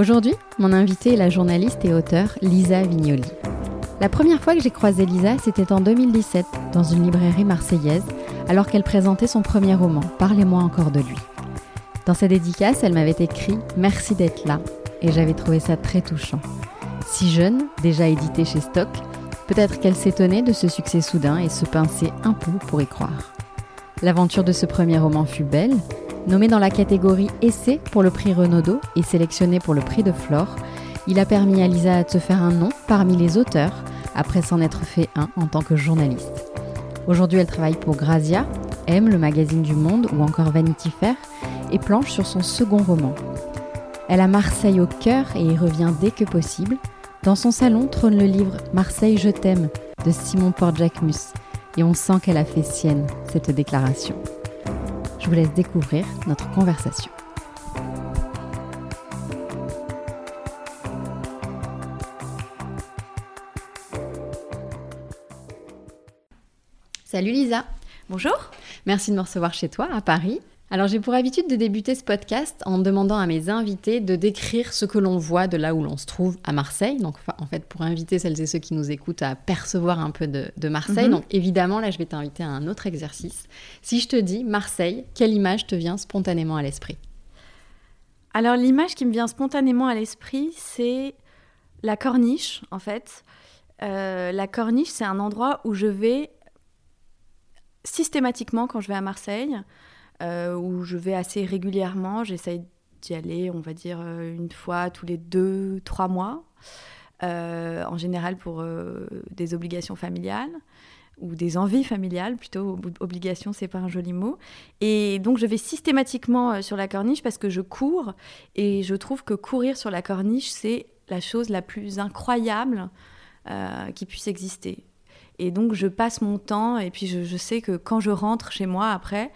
Aujourd'hui, mon invitée est la journaliste et auteure Lisa Vignoli. La première fois que j'ai croisé Lisa, c'était en 2017, dans une librairie marseillaise, alors qu'elle présentait son premier roman, Parlez-moi encore de lui. Dans sa dédicace, elle m'avait écrit Merci d'être là, et j'avais trouvé ça très touchant. Si jeune, déjà édité chez Stock, peut-être qu'elle s'étonnait de ce succès soudain et se pinçait un peu pour y croire. L'aventure de ce premier roman fut belle, Nommé dans la catégorie Essai pour le prix Renaudot et sélectionné pour le prix de Flore, il a permis à Lisa de se faire un nom parmi les auteurs après s'en être fait un en tant que journaliste. Aujourd'hui, elle travaille pour Grazia, M, le magazine du Monde ou encore Vanity Fair et planche sur son second roman. Elle a Marseille au cœur et y revient dès que possible. Dans son salon trône le livre Marseille, je t'aime de Simon Port-Jacquemus et on sent qu'elle a fait sienne cette déclaration vous laisse découvrir notre conversation. Salut Lisa. Bonjour. Merci de me recevoir chez toi à Paris. Alors j'ai pour habitude de débuter ce podcast en demandant à mes invités de décrire ce que l'on voit de là où l'on se trouve à Marseille. Donc en fait pour inviter celles et ceux qui nous écoutent à percevoir un peu de, Marseille. Mhm. Donc évidemment là je vais t'inviter à un autre exercice. Si je te dis Marseille, quelle image te vient spontanément à l'esprit? Alors l'image qui me vient spontanément à l'esprit c'est la corniche en fait. Euh, la corniche c'est un endroit où je vais systématiquement quand je vais à Marseille. Euh, où je vais assez régulièrement. J'essaye d'y aller, on va dire, euh, une fois tous les deux, trois mois, euh, en général pour des obligations familiales ou des envies familiales, plutôt obligation, c'est pas un joli mot. Et donc je vais systématiquement sur la corniche parce que je cours et je trouve que courir sur la corniche, c'est la chose la plus incroyable qui puisse exister. Et donc je passe mon temps et puis je, je, sais que quand je rentre chez moi après,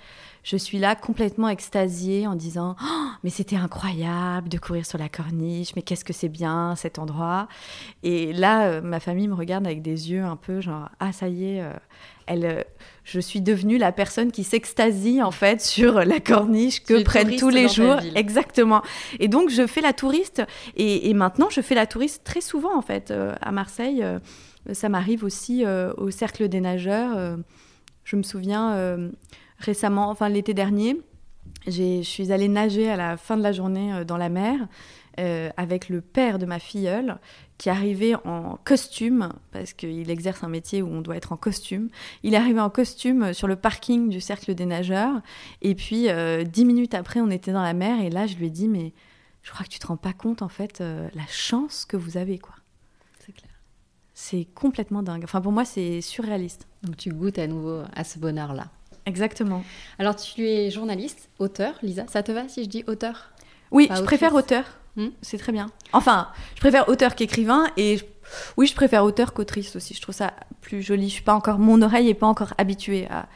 je suis là complètement extasiée en disant oh, mais c'était incroyable de courir sur la corniche, mais qu'est-ce que c'est bien cet endroit. Et là, euh, ma famille me regarde avec des yeux un peu genre ah ça y est, euh, elle, euh, je suis devenue la personne qui s'extasie en fait sur la corniche que prennent tous les jours. Exactement. Et donc je fais la touriste et, maintenant je fais la touriste très souvent en fait à Marseille. ça m'arrive aussi au cercle des nageurs. je me souviens récemment, enfin l'été dernier, je suis allée nager à la fin de la journée euh, dans la mer euh, avec le père de ma filleule qui arrivait en costume, parce qu'il exerce un métier où on doit être en costume. Il est arrivé en costume sur le parking du Cercle des Nageurs. Et puis, euh, dix minutes après, on était dans la mer. Et là, je lui ai dit, mais je crois que tu te rends pas compte, en fait, la chance que vous avez, quoi. C'est clair. C'est complètement dingue. Enfin, pour moi, c'est surréaliste. Donc, tu goûtes à nouveau à ce bonheur-là. Exactement. Alors, tu es journaliste, auteur, Lisa. Ça te va si je dis auteur? Oui, je préfère auteur. Hmm? C'est très bien. Enfin, je préfère auteur qu'écrivain et oui, je préfère auteur qu'autrice aussi. Je trouve ça plus joli. Je suis pas encore, mon oreille est pas encore habituée à,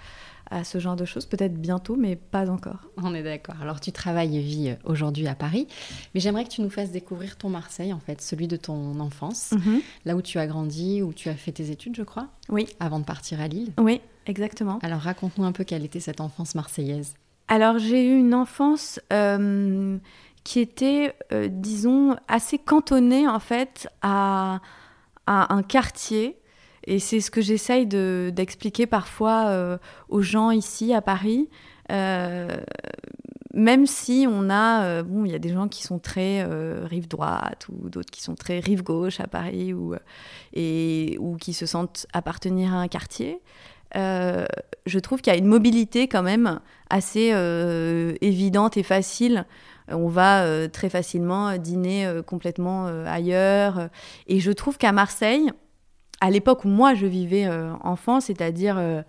à ce genre de choses. Peut-être bientôt, mais pas encore. On est d'accord. Alors, tu travailles et vis euh, aujourd'hui à Paris, mais j'aimerais que tu nous fasses découvrir ton Marseille, en fait, celui de ton enfance, mhm. là où tu as grandi, où tu as fait tes études, je crois. Oui. Avant de partir à Lille. Oui, exactement. Alors, raconte-nous un peu quelle était cette enfance marseillaise. Alors, j'ai eu une enfance euh, qui était, euh, disons, assez cantonnée, en fait, à, à un quartier et c'est ce que j'essaye d'expliquer parfois euh, aux gens ici à Paris. Même si on a, bon, il y a des gens qui sont très rive droite ou d'autres qui sont très rive gauche à Paris ou, et, ou qui se sentent appartenir à un quartier. Je trouve qu'il y a une mobilité quand même assez évidente et facile on va très facilement dîner complètement ailleurs. Et je trouve qu'à Marseille, à l'époque où moi je vivais euh, enfant, c'est-à-dire, euh,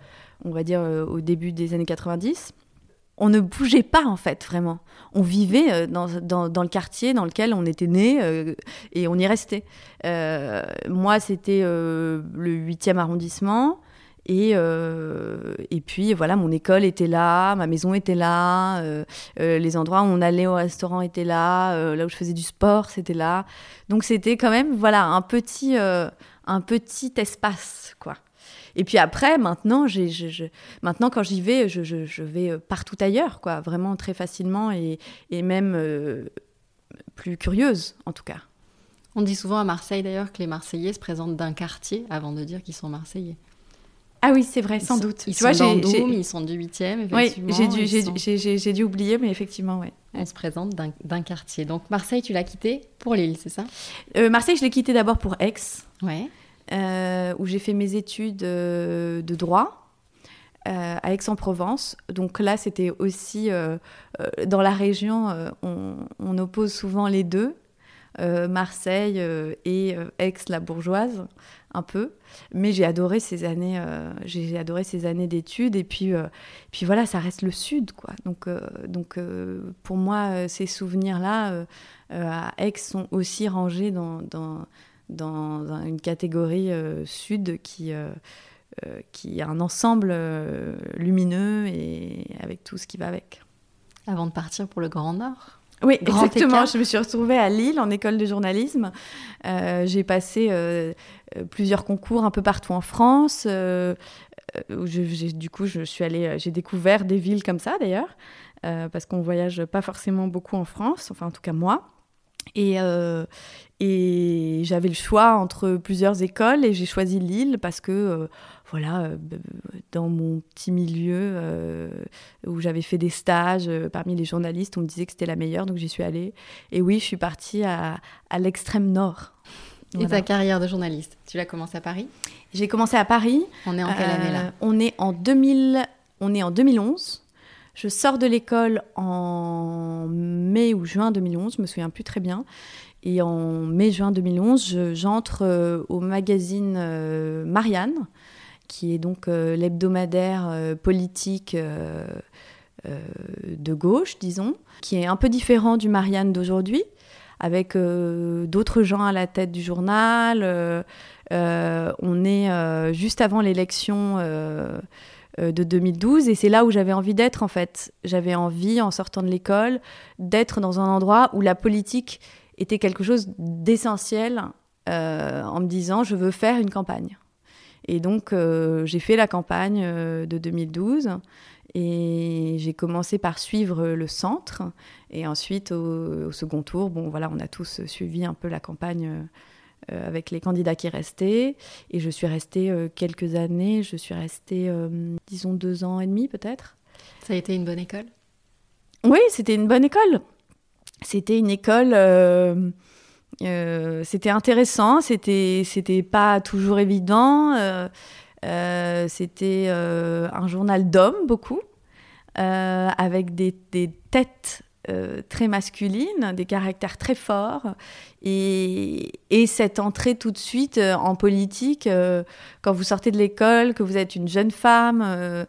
on va dire, euh, au début des années 90, on ne bougeait pas en fait vraiment. On vivait dans, le quartier dans lequel on était né et on y restait. moi, c'était le 8e arrondissement. Et, euh, et puis voilà, mon école était là, ma maison était là, euh, euh, les endroits où on allait au restaurant étaient là, là où je faisais du sport, c'était là. Donc c'était quand même voilà un petit, un petit espace quoi. Et puis après, maintenant, je, maintenant quand j'y vais, je, je, vais partout ailleurs, quoi, vraiment très facilement et, et même plus curieuse en tout cas. On dit souvent à Marseille d'ailleurs que les Marseillais se présentent d'un quartier avant de dire qu'ils sont Marseillais. Ah oui, c'est vrai, sans doute. Ils sont vois, ils sont du 8e, Oui, j'ai dû, oublier, mais effectivement, oui. On se présente d'un, quartier. Donc Marseille, tu l'as quitté pour Lille, c'est ça? Euh, Marseille, je l'ai quitté d'abord pour Aix, ouais. Euh, où j'ai fait mes études euh, de droit. à Aix-en-Provence. Donc là, c'était aussi dans la région, on, on, oppose souvent les deux, Marseille et Aix la bourgeoise un peu, mais j'ai adoré ces années, euh, j'ai adoré ces années d'études et puis, euh, puis voilà, ça reste le sud, quoi. Donc, euh, donc pour moi, ces souvenirs-là à Aix sont aussi rangés dans, dans, dans une catégorie sud qui, qui a un ensemble lumineux et avec tout ce qui va avec. Avant de partir pour le Grand Nord? Oui, exactement. Je me suis retrouvée à Lille en école de journalisme. Euh, j'ai passé euh, euh, plusieurs concours un peu partout en France. du coup, je suis allée, j'ai découvert des villes comme ça d'ailleurs, parce qu'on voyage pas forcément beaucoup en France, enfin en tout cas moi. Et, et j'avais le choix entre plusieurs écoles et j'ai choisi Lille parce que voilà, euh, dans mon petit milieu euh, où j'avais fait des stages euh, parmi les journalistes, on me disait que c'était la meilleure, donc j'y suis allée. Et oui, je suis partie à, l'extrême nord. Et ta carrière de journaliste, tu l'as commencé à Paris? J'ai commencé à Paris. On est en quelle année là? On est en 2000, on est en 2011. Je sors de l'école en mai ou juin 2011, je me souviens plus très bien. Et en mai-juin 2011, j'entre au magazine Marianne, qui est donc euh, l'hebdomadaire euh, politique euh, de gauche, disons, qui est un peu différent du Marianne d'aujourd'hui, avec d'autres gens à la tête du journal. on est juste avant l'élection de 2012 et c'est là où j'avais envie d'être en fait. J'avais envie, en sortant de l'école, d'être dans un endroit où la politique était quelque chose d'essentiel en me disant je veux faire une campagne. Et donc, euh, j'ai fait la campagne euh, de 2012 et j'ai commencé par suivre le centre. Et ensuite, au, second tour, bon, voilà, on a tous suivi un peu la campagne euh, avec les candidats qui restaient. Et je suis restée quelques années, je suis restée, disons, deux ans et demi peut-être. Ça a été une bonne école? Oui, c'était une bonne école. C'était une école euh, c'était intéressant, c'était c'était pas toujours évident. Euh, euh, c'était un journal d'hommes beaucoup, avec des, des têtes euh, très masculine, des caractères très forts, et, cette entrée tout de suite euh, en politique, euh, quand vous sortez de l'école, que vous êtes une jeune femme,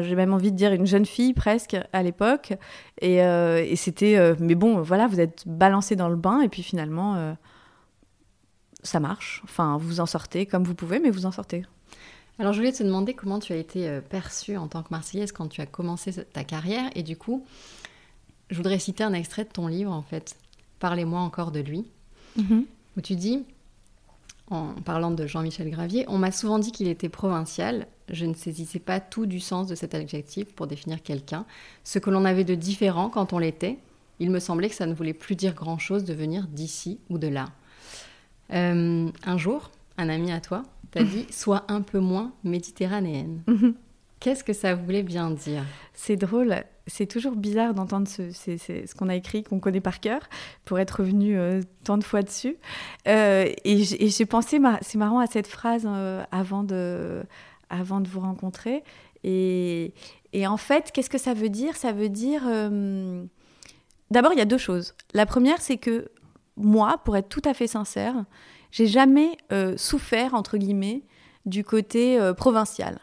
j'ai même envie de dire une jeune fille presque à l'époque, et, et c'était, mais bon, voilà, vous êtes balancé dans le bain, et puis finalement, ça marche, enfin vous en sortez comme vous pouvez, mais vous en sortez. Alors je voulais te demander comment tu as été perçue en tant que Marseillaise quand tu as commencé ta carrière, et du coup, je voudrais citer un extrait de ton livre, en fait. Parlez-moi encore de lui. Mhm. Où tu dis, en parlant de Jean-Michel Gravier, on m'a souvent dit qu'il était provincial. Je ne saisissais pas tout du sens de cet adjectif pour définir quelqu'un. Ce que l'on avait de différent quand on l'était, il me semblait que ça ne voulait plus dire grand-chose de venir d'ici ou de là. Euh, un jour, un ami à toi t'a dit Sois un peu moins méditerranéenne. Mhm. Qu'est-ce que ça voulait bien dire? C'est drôle c'est toujours bizarre d'entendre ce, ce qu'on a écrit, qu'on connaît par cœur, pour être revenu euh, tant de fois dessus. Euh, et j'ai pensé, c'est marrant, à cette phrase euh, avant, de, avant de vous rencontrer. Et, et en fait, qu'est-ce que ça veut dire? Ça veut dire... D'abord, il y a deux choses. La première, c'est que moi, pour être tout à fait sincère, j'ai jamais souffert, entre guillemets, du côté provincial.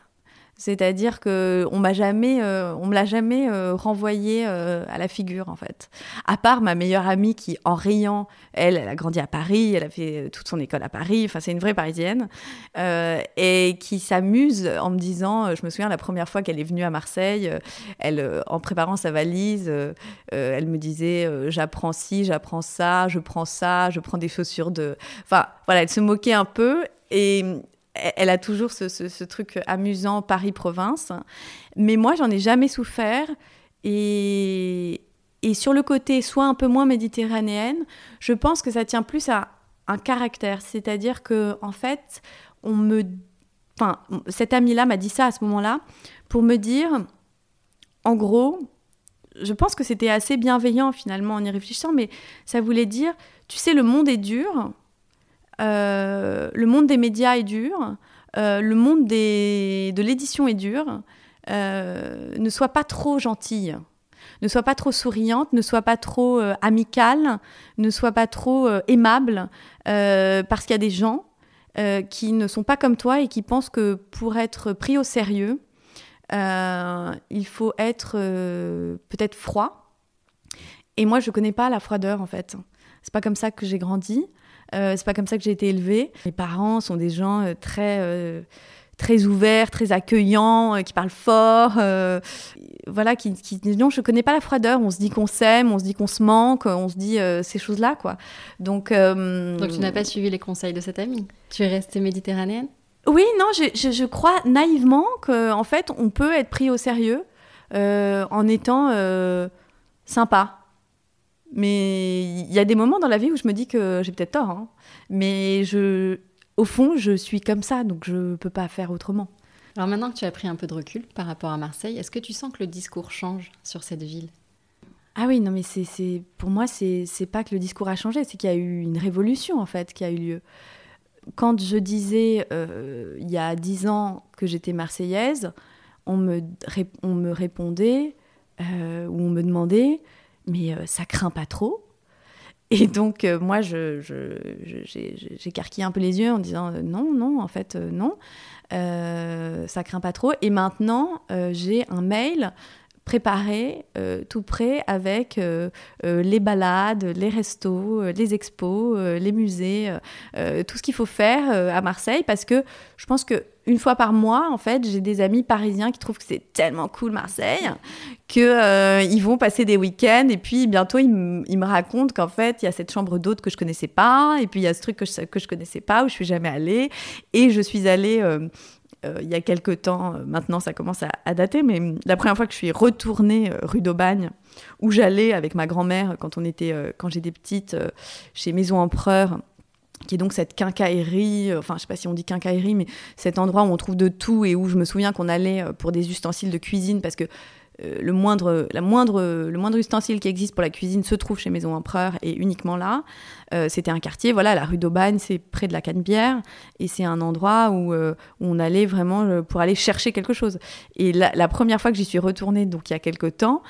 C'est-à-dire que on m'a jamais, euh, on me l'a jamais euh, renvoyé euh, à la figure en fait. À part ma meilleure amie qui, en riant, elle, a grandi à Paris, elle a fait toute son école à Paris. Enfin, c'est une vraie Parisienne et qui s'amuse en me disant, je me souviens la première fois qu'elle est venue à Marseille, elle, en préparant sa valise, elle me disait, j'apprends ci, j'apprends ça, je prends ça, je prends des chaussures de, enfin voilà, elle se moquait un peu et elle a toujours ce, truc amusant Paris-Province. Mais moi, j'en ai jamais souffert. Et, sur le côté soit un peu moins méditerranéenne, je pense que ça tient plus à un caractère. C'est-à-dire que, en fait, on me. Enfin, cette amie-là m'a dit ça à ce moment-là pour me dire, en gros, je pense que c'était assez bienveillant finalement en y réfléchissant, mais ça voulait dire, tu sais, le monde est dur, le monde des médias est dur, euh, le monde de l'édition est dur. Euh, ne sois pas trop gentille, ne sois pas trop souriante, ne sois pas trop amicale, ne sois pas trop aimable, parce qu'il y a des gens qui ne sont pas comme toi et qui pensent que pour être pris au sérieux, il faut être peut-être froid. Et moi, je ne connais pas la froideur en fait. C'est pas comme ça que j'ai grandi. Euh, c'est pas comme ça que j'ai été élevée. Mes parents sont des gens euh, très euh, très ouverts, très accueillants, qui parlent fort, voilà, qui, qui non, je connais pas la froideur. On se dit qu'on s'aime, on se dit qu'on se manque, on se dit ces choses-là, quoi. Donc, donc tu n'as pas suivi les conseils de cette amie. Tu es restée méditerranéenne? Oui, non, je, je, crois naïvement qu'en en fait, on peut être pris au sérieux en étant sympa. Mais il y a des moments dans la vie où je me dis que j'ai peut-être tort. Hein. Mais je, au fond, je suis comme ça, donc je ne peux pas faire autrement. Alors maintenant que tu as pris un peu de recul par rapport à Marseille, est-ce que tu sens que le discours change sur cette ville? Ah oui, non, mais c'est, pour moi, c'est, c'est pas que le discours a changé, c'est qu'il y a eu une révolution, en fait, qui a eu lieu. Quand je disais, euh, il y a dix ans, que j'étais marseillaise, on me, on me répondait, euh, ou on me demandait, mais euh, ça craint pas trop. Et donc, euh, moi, je, j'écarquille un peu les yeux en disant euh, non, non, en fait, non, ça craint pas trop. Et maintenant, j'ai un mail préparé, tout prêt, avec les balades, les restos, les expos, les musées, tout ce qu'il faut faire à Marseille, parce que je pense que une fois par mois, en fait, j'ai des amis parisiens qui trouvent que c'est tellement cool Marseille qu'ils euh, vont passer des week-ends et puis bientôt ils, me racontent qu'en fait il y a cette chambre d'hôte que je connaissais pas et puis il y a ce truc que je que je connaissais pas où je suis jamais allée. Et je suis allée euh, euh, il y a quelques temps, maintenant ça commence à, dater, mais la première fois que je suis retournée rue d'Aubagne, où j'allais avec ma grand-mère quand on était, quand j'étais petite, chez Maison Empereur, qui est donc cette quincaillerie, euh, enfin je sais pas si on dit quincaillerie, mais cet endroit où on trouve de tout et où je me souviens qu'on allait euh, pour des ustensiles de cuisine parce que euh, le, moindre, la moindre, le moindre ustensile qui existe pour la cuisine se trouve chez Maison Empereur et uniquement là. Euh, c'était un quartier, voilà, la rue d'Aubagne, c'est près de la Canebière et c'est un endroit où, euh, on allait vraiment pour aller chercher quelque chose. Et la, première fois que j'y suis retournée, donc il y a quelques temps,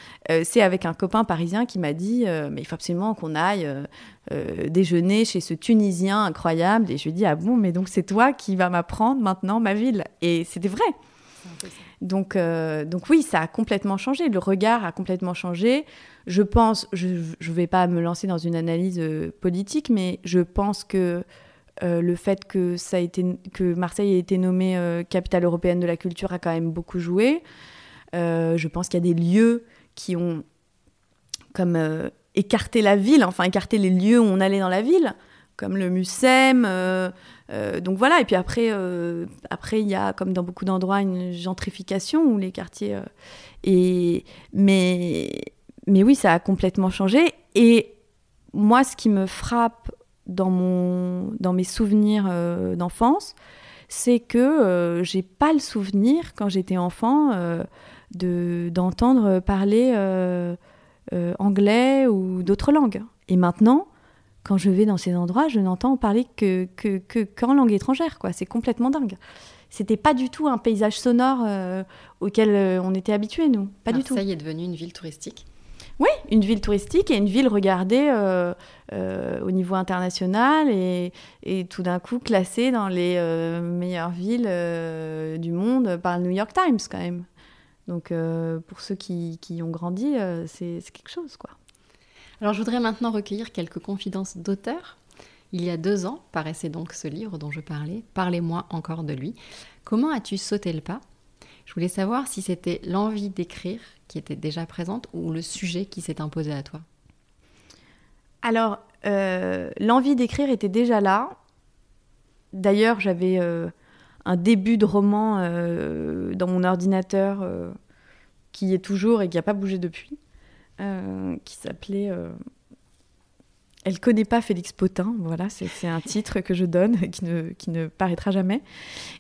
c'est avec un copain parisien qui m'a dit Mais il faut absolument qu'on aille. déjeuner chez ce Tunisien incroyable et je lui ai dit ah bon mais donc c'est toi qui vas m'apprendre maintenant ma ville et c'était vrai donc, euh, donc oui, ça a complètement changé. Le regard a complètement changé. Je pense, je ne vais pas me lancer dans une analyse euh, politique, mais je pense que euh, le fait que, ça a été, Marseille ait été nommée capitale européenne de la culture a quand même beaucoup joué. je pense qu'il y a des lieux qui ont comme écarté la ville, enfin écarté les lieux où on allait dans la ville, comme le Mucem euh, donc voilà, et puis après, euh, après il y a, comme dans beaucoup d'endroits, une gentrification où les quartiers. Euh, et, mais, oui, ça a complètement changé. Et moi, ce qui me frappe dans, mon, dans mes souvenirs d'enfance, c'est que j'ai pas le souvenir, quand j'étais enfant, de, d'entendre parler anglais ou d'autres langues. Et maintenant, quand je vais dans ces endroits, je n'entends parler que, que, que qu'en langue étrangère, quoi. C'est complètement dingue. C'était pas du tout un paysage sonore euh, auquel euh, on était habitué, nous. Pas du tout. Ça y est devenu une ville touristique. Oui, une ville touristique et une ville regardée euh, au niveau international et, et tout d'un coup classée dans les meilleures villes du monde par le New York Times quand même. Donc pour ceux qui, qui ont grandi, c'est quelque chose quoi. Alors je voudrais maintenant recueillir quelques confidences d'auteurs. Il y a deux ans paraissait donc ce livre dont je parlais, Parlez-moi encore de lui. Comment as-tu sauté le pas? Je voulais savoir si c'était l'envie d'écrire qui était déjà présente ou le sujet qui s'est imposé à toi Alors, euh, l'envie d'écrire était déjà là. D'ailleurs, j'avais euh, un début de roman euh, dans mon ordinateur qui est toujours et qui n'a pas bougé depuis, qui s'appelait elle connaît pas Félix Potin, voilà, c'est un titre que je donne, qui ne, qui ne paraîtra jamais,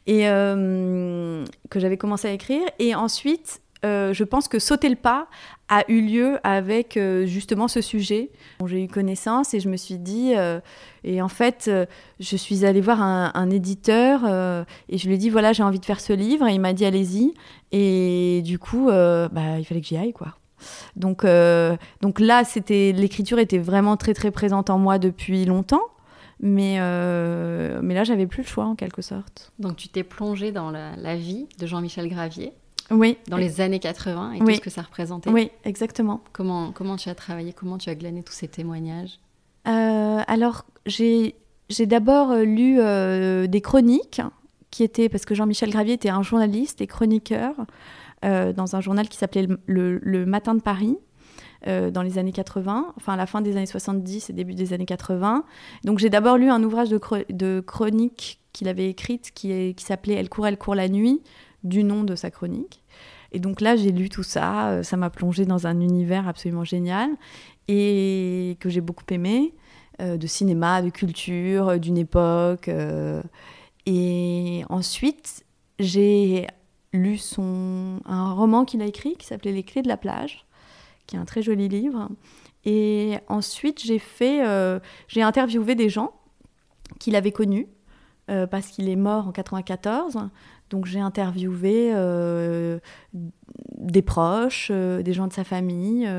et que j'avais commencé à écrire. Et ensuite, euh, je pense que sauter le pas a eu lieu avec euh, justement ce sujet dont j'ai eu connaissance et je me suis dit euh, et en fait je suis allée voir un, éditeur et je lui ai dit voilà j'ai envie de faire ce livre et il m'a dit allez-y et du coup bah, il fallait que j'y aille quoi donc donc là c'était l'écriture était vraiment très très présente en moi depuis longtemps mais, mais là, j'avais plus le choix en quelque sorte. Donc tu t'es plongée dans la, la vie de Jean-Michel Gravier oui. Dans les années 80 et tout ce que ça représentait. Oui, exactement. Comment, comment tu as travaillé Comment tu as glané tous ces témoignages? Euh, Alors, j'ai d'abord euh, lu euh, des chroniques qui étaient, parce que Jean-Michel Gravier était un journaliste et chroniqueur dans un journal qui s'appelait le, Matin de Paris. dans les années 80, enfin à la fin des années 70 et début des années 80. Donc j'ai d'abord lu un ouvrage de, chronique qu'il avait écrite qui, s'appelait Elle court, elle court la nuit, du nom de sa chronique. Et donc là, j'ai lu tout ça, euh, ça m'a plongé dans un univers absolument génial et que j'ai beaucoup aimé, euh, de cinéma, de culture, euh, d'une époque. et ensuite, j'ai lu son, un roman qu'il a écrit qui s'appelait Les clés de la plage, qui est un très joli livre. Et ensuite, j'ai fait, j'ai interviewé des gens qu'il avait connus parce qu'il est mort en 94. Donc j'ai interviewé euh, des proches, euh, des gens de sa famille,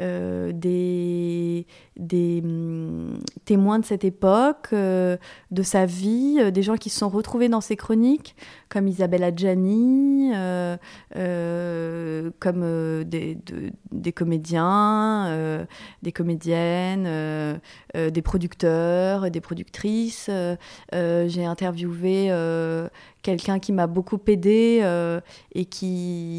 euh, des, des hum, témoins de cette époque, de sa vie, des gens qui se sont retrouvés dans ses chroniques, comme Isabelle Adjani, comme des, des, comédiens, des comédiennes, des producteurs, des productrices. j'ai interviewé quelqu'un qui m'a beaucoup aidé euh, et qui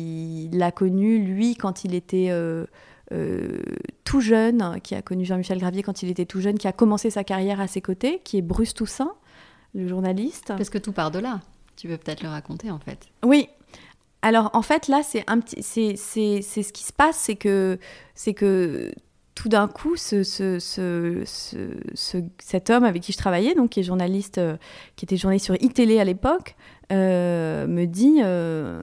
l'a connu, lui, quand il était euh, euh, tout jeune, qui a connu Jean-Michel Gravier quand il était tout jeune, qui a commencé sa carrière à ses côtés, qui est Bruce Toussaint, le journaliste. Parce que tout part de là. Tu veux peut-être le raconter, en fait. Oui. Alors, en fait, là, c'est un petit, c'est, c'est, c'est ce qui se passe, c'est que, c'est que tout d'un coup, ce, ce, ce, cet homme avec qui je travaillais, donc qui est journaliste, qui était journaliste sur iTélé à l'époque, euh, me dit euh,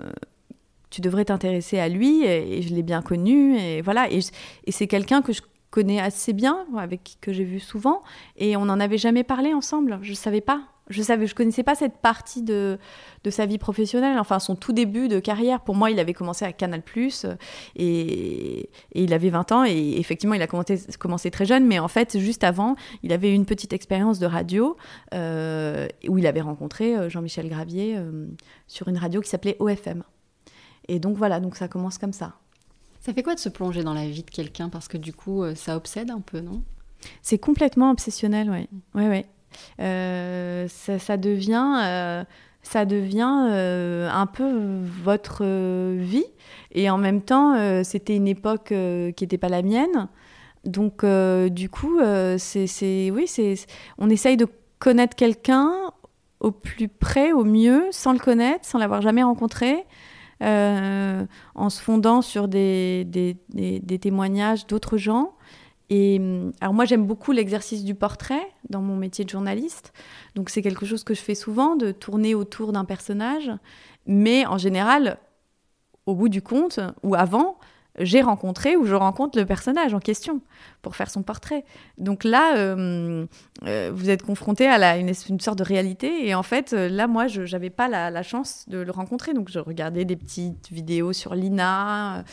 tu devrais t'intéresser à lui et, je l'ai bien connu et voilà. Et, c'est quelqu'un que je connais assez bien avec que j'ai vu souvent et on n'en avait jamais parlé ensemble. Je savais pas. Je savais je connaissais pas cette partie de, de sa vie professionnelle. Enfin son tout début de carrière. Pour moi il avait commencé à Canal Plus et, et, il avait 20 ans et effectivement il a commencé, commencé très jeune. Mais en fait juste avant il avait une petite expérience de radio euh, où il avait rencontré euh, Jean-Michel Gravier euh, sur une radio qui s'appelait OFM et donc voilà donc ça commence comme ça ça fait quoi de se plonger dans la vie de quelqu'un? Parce que du coup ça obsède un peu non? C'est complètement obsessionnel, oui. Ouais, ouais. Euh, ça, devient, euh, ça devient euh, un peu votre vie. Et en même temps, c'était une époque qui n'était pas la mienne. Donc, du coup, c'est, oui, c'est, on essaye de connaître quelqu'un au plus près, au mieux, sans le connaître, sans l'avoir jamais rencontré. En se fondant sur des, des, des témoignages d'autres gens. Et hum, alors moi j'aime beaucoup l'exercice du portrait dans mon métier de journaliste. Donc c'est quelque chose que je fais souvent, de tourner autour d'un personnage. Mais en général, au bout du compte, ou avant, j'ai rencontré ou je rencontre le personnage en question pour faire son portrait. Donc là, euh, euh, vous êtes confronté à une, sorte de réalité. Et en fait, euh, là, moi, je n'avais pas la, chance de le rencontrer. Donc je regardais des petites vidéos sur Lina,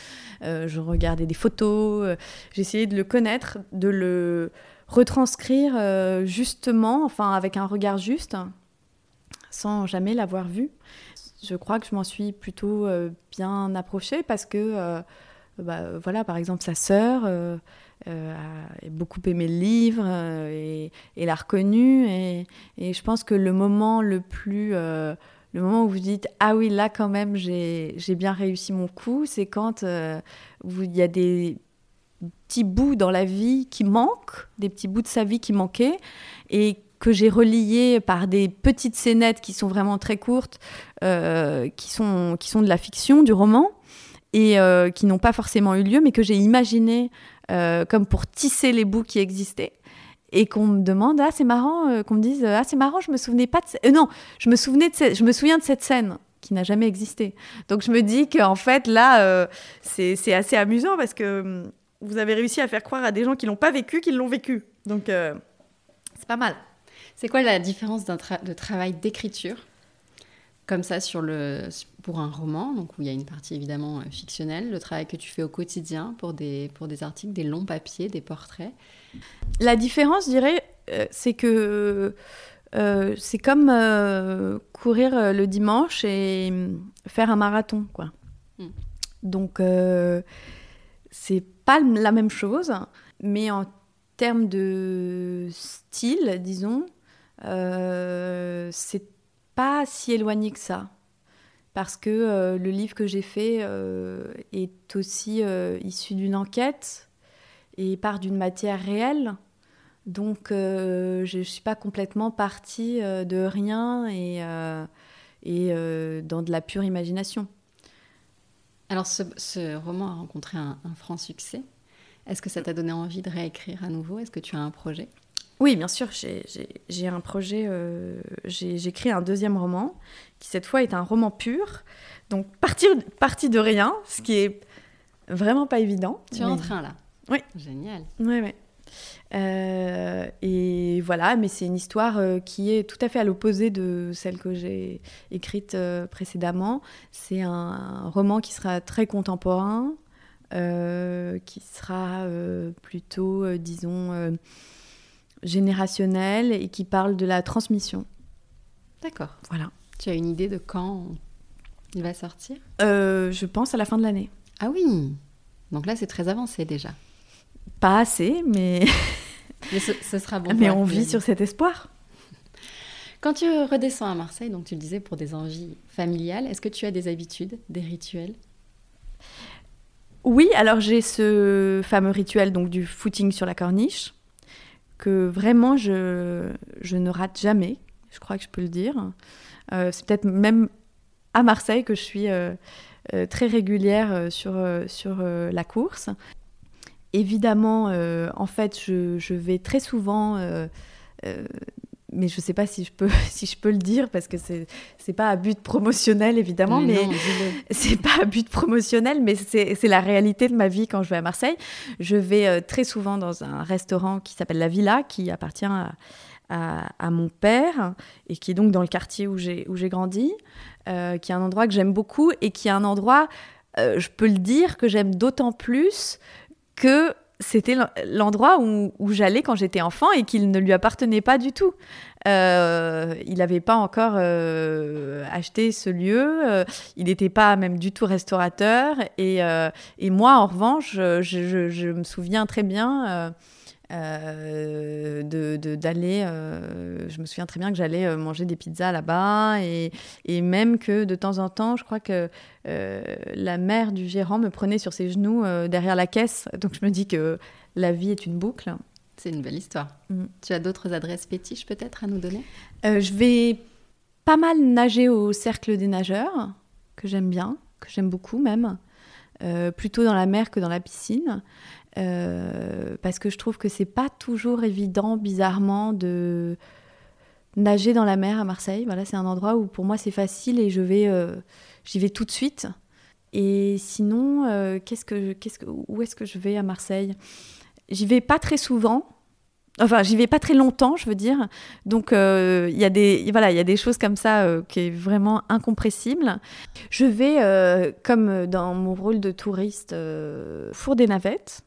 je regardais des photos, j'essayais de le connaître, de le retranscrire justement, enfin avec un regard juste, sans jamais l'avoir vu. Je crois que je m'en suis plutôt bien approchée parce que bah, voilà, par exemple, sa sœur euh, euh, a beaucoup aimé le livre euh, et, l'a reconnu. Et, je pense que le moment le plus. le moment où vous dites Ah oui, là, quand même, j'ai bien réussi mon coup, c'est quand il y a des petits bouts dans la vie qui manquent, des petits bouts de sa vie qui manquaient, et que j'ai reliés par des petites scénettes qui sont vraiment très courtes, qui, sont, qui sont de la fiction, du roman et euh, qui n'ont pas forcément eu lieu, mais que j'ai imaginé euh, comme pour tisser les bouts qui existaient. Et qu'on me demande, ah c'est marrant, euh, qu'on me dise, ah c'est marrant, je me souvenais pas de, non, je me souvenais de, je me souviens de cette scène qui n'a jamais existé. Donc je me dis qu'en fait là, c'est assez amusant parce que hum, vous avez réussi à faire croire à des gens qui l'ont pas vécu qu'ils l'ont vécu. Donc c'est pas mal. C'est quoi la différence de travail d'écriture? Comme ça sur le, pour un roman, donc où il y a une partie évidemment euh, fictionnelle, le travail que tu fais au quotidien pour des, pour des articles, des longs papiers, des portraits La différence, je dirais, euh, c'est que euh, c'est comme courir le dimanche et mm, faire un marathon, quoi. Hmm. Donc, c'est pas la même chose, mais en termes de style, disons, c'est pas si éloigné que ça. Parce que euh, le livre que j'ai fait euh, est aussi euh, issu d'une enquête et part d'une matière réelle. Donc je ne suis pas complètement partie de rien et, dans de la pure imagination. Alors ce, roman a rencontré un franc succès. Est-ce que ça t'a donné envie de réécrire à nouveau? Est-ce que tu as un projet? Oui, bien sûr, j'ai un projet, euh, j'ai écrit un deuxième roman, qui cette fois est un roman pur. Donc, partir, partir de rien, ce qui est vraiment pas évident. Tu es en train là Oui. Génial. Oui, oui. Euh, et voilà, mais c'est une histoire euh, qui est tout à fait à l'opposé de celle que j'ai écrite précédemment. C'est un, roman qui sera très contemporain, qui sera plutôt, disons, générationnel et qui parle de la transmission. D'accord. Voilà. Tu as une idée de quand il va sortir? Euh, Je pense à la fin de l'année. Ah oui Donc là, c'est très avancé déjà. Pas assez, mais. mais ce, sera bon. Mais on vit sur cet espoir. Quand tu redescends à Marseille, donc tu le disais pour des envies familiales, est-ce que tu as des habitudes, des rituels? Oui, alors j'ai ce fameux rituel donc du footing sur la corniche que vraiment je, je ne rate jamais, je crois que je peux le dire. Euh, c'est peut-être même à Marseille que je suis euh, euh, très régulière sur, sur la course. Évidemment, en fait, je, je, vais très souvent mais je ne sais pas si je peux si je peux le dire parce que c'est c'est pas à but promotionnel évidemment mais, c'est pas à but promotionnel mais c'est la réalité de ma vie quand je vais à Marseille. Je vais euh, très souvent dans un restaurant qui s'appelle la Villa qui appartient à, à, mon père et qui est donc dans le quartier où j'ai où j'ai grandi euh, qui est un endroit que j'aime beaucoup et qui est un endroit euh, je peux le dire que j'aime d'autant plus que c'était l'endroit où, j'allais quand j'étais enfant et qu'il ne lui appartenait pas du tout. Euh, il n'avait pas encore euh, acheté ce lieu, euh, il n'était pas même du tout restaurateur. Et, moi, en revanche, je, me souviens très bien euh, d'aller. Euh, je me souviens très bien que j'allais euh, manger des pizzas là-bas et, et, même que de temps en temps, je crois que la mère du gérant me prenait sur ses genoux derrière la caisse. Donc je me dis que la vie est une boucle. C'est une belle histoire. Mm. Tu as d'autres adresses fétiches peut-être à nous donner? Je vais pas mal nager au cercle des nageurs, que j'aime bien, que j'aime beaucoup même. plutôt dans la mer que dans la piscine. Euh, parce que je trouve que c'est pas toujours évident, bizarrement, de nager dans la mer à Marseille. Voilà, c'est un endroit où pour moi c'est facile et je vais, euh, j'y vais tout de suite. Et sinon, qu'est-ce que, qu'est-ce que, où est-ce que je vais à Marseille? J'y vais pas très souvent. Enfin, j'y vais pas très longtemps, je veux dire. Donc, il y a des, voilà, il y a des choses comme ça qui est vraiment incompressible. Je vais, comme dans mon rôle de touriste, four des navettes,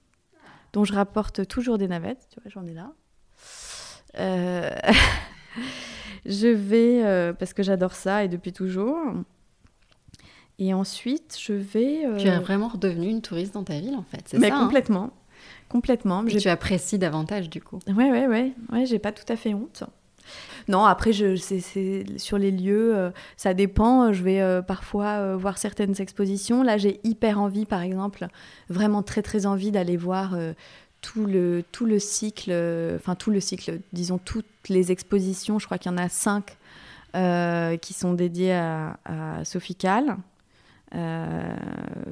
dont je rapporte toujours des navettes. Tu vois, j'en ai là. je vais parce que j'adore ça et depuis toujours. Et ensuite, je vais. Tu es vraiment redevenue une touriste dans ta ville, en fait, c'est ça hein Complètement. complètement. Mais tu apprécies davantage, du coup. Ouais, ouais, ouais. Ouais, j'ai pas tout à fait honte. Non, après, je, c'est, sur les lieux, euh, ça dépend. Je vais euh, parfois euh, voir certaines expositions. Là, j'ai hyper envie, par exemple, vraiment très, très envie d'aller voir tout, le, cycle, enfin, tout le cycle, disons, toutes les expositions. Je crois qu'il y en a cinq qui sont dédiées à, à Sophie. Euh,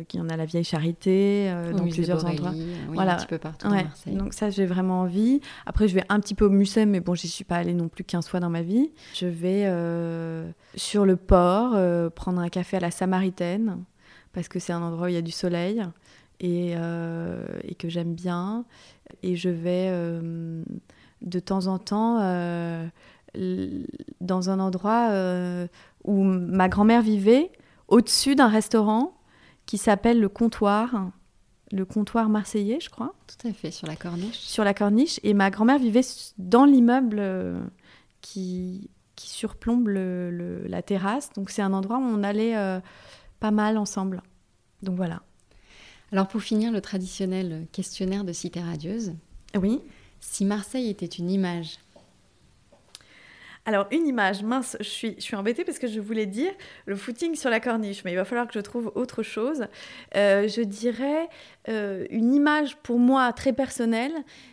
qui en a la vieille charité euh, dans plusieurs endroits. voilà. un petit peu partout ouais. Marseille. Donc ça, j'ai vraiment envie. Après, je vais un petit peu au musée, mais bon, j'y suis pas allée non plus 15 fois dans ma vie. Je vais euh, sur le port prendre un café à la Samaritaine parce que c'est un endroit où il y a du soleil et, et que j'aime bien. Et je vais de temps en temps dans un endroit où ma grand-mère vivait au-dessus d'un restaurant qui s'appelle le Comptoir, le Comptoir marseillais, je crois. Tout à fait, sur la corniche. Sur la corniche. Et ma grand-mère vivait dans l'immeuble euh, qui, qui surplombe la terrasse. Donc c'est un endroit où on allait euh, pas mal ensemble. Donc voilà. Alors pour finir, le traditionnel questionnaire de Cité Radieuse. Oui. Si Marseille était une image, alors, une image, mince, je suis, je suis embêtée parce que je voulais dire le footing sur la corniche, mais il va falloir que je trouve autre chose. Euh, je dirais euh, une image pour moi très personnelle,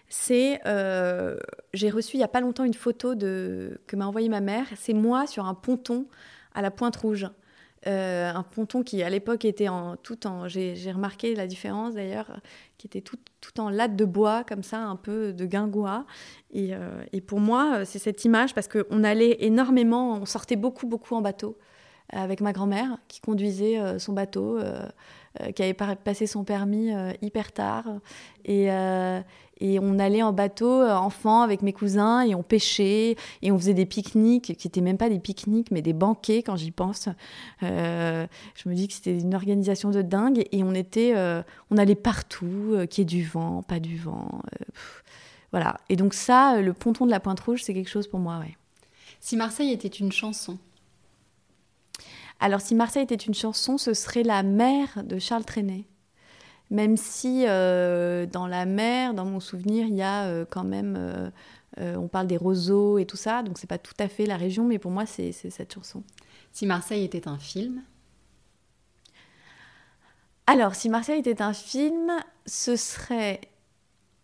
c'est. Euh, j'ai reçu il n'y a pas longtemps une photo de, que m'a envoyée ma mère. C'est moi sur un ponton à la Pointe Rouge. Euh, un ponton qui à l'époque était en tout en j'ai remarqué la différence d'ailleurs qui était tout, tout, en latte de bois comme ça un peu de guingois. Et, euh, et pour moi c'est cette image parce qu'on allait énormément on sortait beaucoup beaucoup en bateau avec ma grand-mère qui conduisait euh, son bateau qui avait passé son permis hyper tard et, et on allait en bateau, euh, enfant, avec mes cousins, et on pêchait, et on faisait des pique-niques, qui n'étaient même pas des pique-niques, mais des banquets, quand j'y pense. Euh, je me dis que c'était une organisation de dingue, et on était, euh, on allait partout, qu'il y ait du vent, pas du vent. voilà. Et donc ça, le ponton de la Pointe Rouge, c'est quelque chose pour moi, ouais. Si Marseille était une chanson Alors, si Marseille était une chanson, ce serait La mer de Charles Trenet même si euh, dans la mer, dans mon souvenir, il y a euh, quand même, euh, on parle des roseaux et tout ça, donc c'est pas tout à fait la région, mais pour moi c'est cette chanson. Si Marseille était un film? Alors, si Marseille était un film, ce serait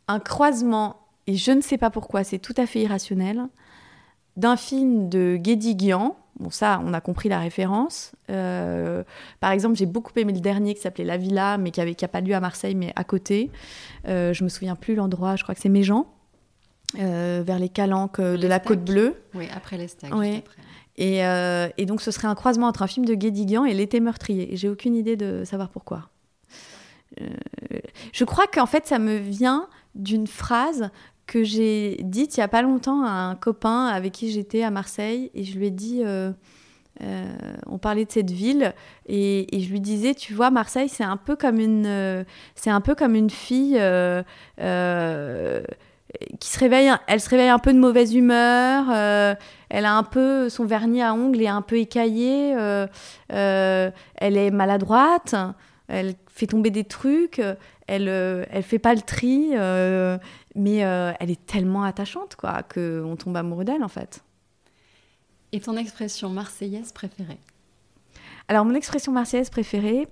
un croisement, et je ne sais pas pourquoi, c'est tout à fait irrationnel, d'un film de Guédiguian, Bon, ça, on a compris la référence. Euh, par exemple, j'ai beaucoup aimé le dernier qui s'appelait La Villa, mais qui n'a qui pas lieu à Marseille, mais à côté. Euh, je me souviens plus l'endroit, je crois que c'est Méjean, euh, vers les calanques euh, de la Côte Bleue. Oui, après les stacks. Oui. Et, et, donc, ce serait un croisement entre un film de Guédiguian et L'été meurtrier. J'ai aucune idée de savoir pourquoi. je crois qu'en fait, ça me vient d'une phrase que j'ai dite il y a pas longtemps à un copain avec qui j'étais à Marseille et je lui ai dit euh, euh, on parlait de cette ville et, je lui disais tu vois Marseille c'est un peu comme une euh, un peu comme une fille qui se réveille elle se réveille un peu de mauvaise humeur elle a un peu son vernis à ongles est un peu écaillé elle est maladroite elle fait tomber des trucs elle elle fait pas le tri mais euh, elle est tellement attachante, quoi, qu'on tombe amoureux d'elle, en fait. Et ton expression marseillaise préférée? Alors, mon expression marseillaise préférée,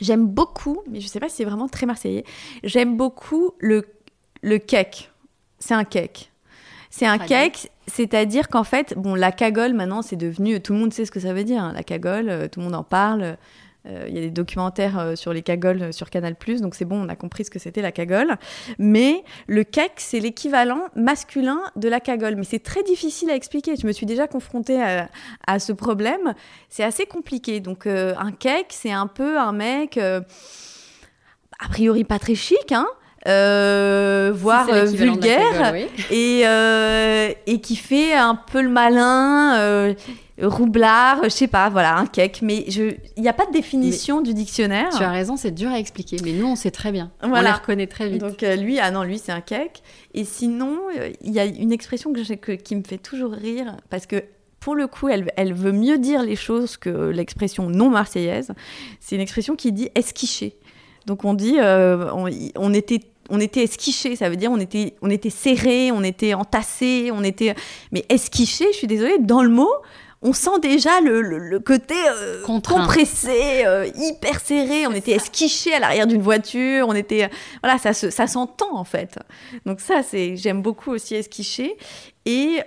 j'aime beaucoup, mais je sais pas si c'est vraiment très marseillais, j'aime beaucoup le, le cake. C'est un cake. C'est un cake, c'est-à-dire qu'en fait, bon, la cagole, maintenant, c'est devenu, tout le monde sait ce que ça veut dire, hein, la cagole, euh, tout le monde en parle. Euh, il y a des documentaires euh, sur les cagoles euh, sur Canal+, donc c'est bon, on a compris ce que c'était la cagole. Mais le cake, c'est l'équivalent masculin de la cagole. Mais c'est très difficile à expliquer. Je me suis déjà confrontée à, ce problème. C'est assez compliqué. Donc un cake, c'est un peu un mec, a priori pas très chic, hein, euh, voire euh, vulgaire, et, euh, et qui fait un peu le malin, roublard, je sais pas, voilà, un cake. Mais il n'y a pas de définition du dictionnaire. Tu as raison, c'est dur à expliquer, mais nous, on sait très bien. On les reconnaît très vite. Donc lui, ah non, lui, c'est un cake. Et sinon, il y a une expression que, que, qui me fait toujours rire, parce que pour le coup, elle, elle, veut mieux dire les choses que l'expression non marseillaise. C'est une expression qui dit esquicher. Donc on dit, euh, on, était on était esquiché, ça veut dire on était, on était serré, on était entassé, on était. Mais esquiché, je suis désolée, dans le mot, on sent déjà le, côté euh, compressé, euh, hyper serré. On était esquiché à l'arrière d'une voiture, on était. Voilà, ça, ça s'entend en fait. Donc ça, c'est j'aime beaucoup aussi esquiché. Et,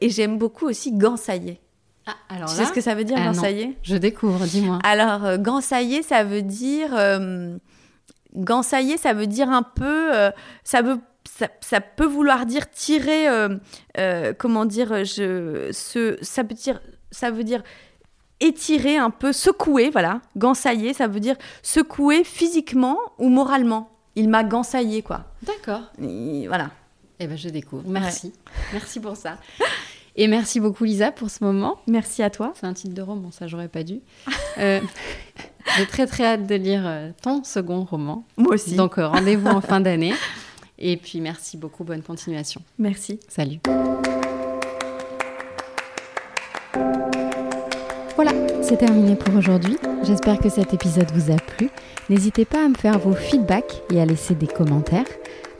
et j'aime beaucoup aussi gansailler. Ah, alors tu sais ce que ça veut dire, gansailler Je découvre, dis-moi. Alors, gansailler, ça veut dire gansailler, ça veut dire un peu, euh, ça veut ça, peut vouloir dire tirer, euh, euh, comment dire, je, ce, ça veut dire, ça veut dire étirer un peu, secouer, voilà. Gansailler, ça veut dire secouer physiquement ou moralement. Il m'a gansaillé, quoi. D'accord. Voilà. Eh ben, je découvre. Merci. Merci pour ça. Et merci beaucoup, Lisa, pour ce moment. Merci à toi. C'est un titre de roman, ça, j'aurais pas dû. J'ai très très hâte de lire euh, ton second roman. Moi aussi. Donc euh, rendez-vous en fin d'année. Et puis merci beaucoup, bonne continuation. Merci. Salut. Voilà, c'est terminé pour aujourd'hui. J'espère que cet épisode vous a plu. N'hésitez pas à me faire vos feedbacks et à laisser des commentaires.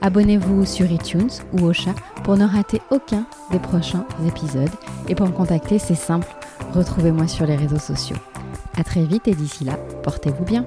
Abonnez-vous sur iTunes ou au chat pour ne rater aucun des prochains épisodes. Et pour me contacter, c'est simple, retrouvez-moi sur les réseaux sociaux. A très vite et d'ici là, portez-vous bien.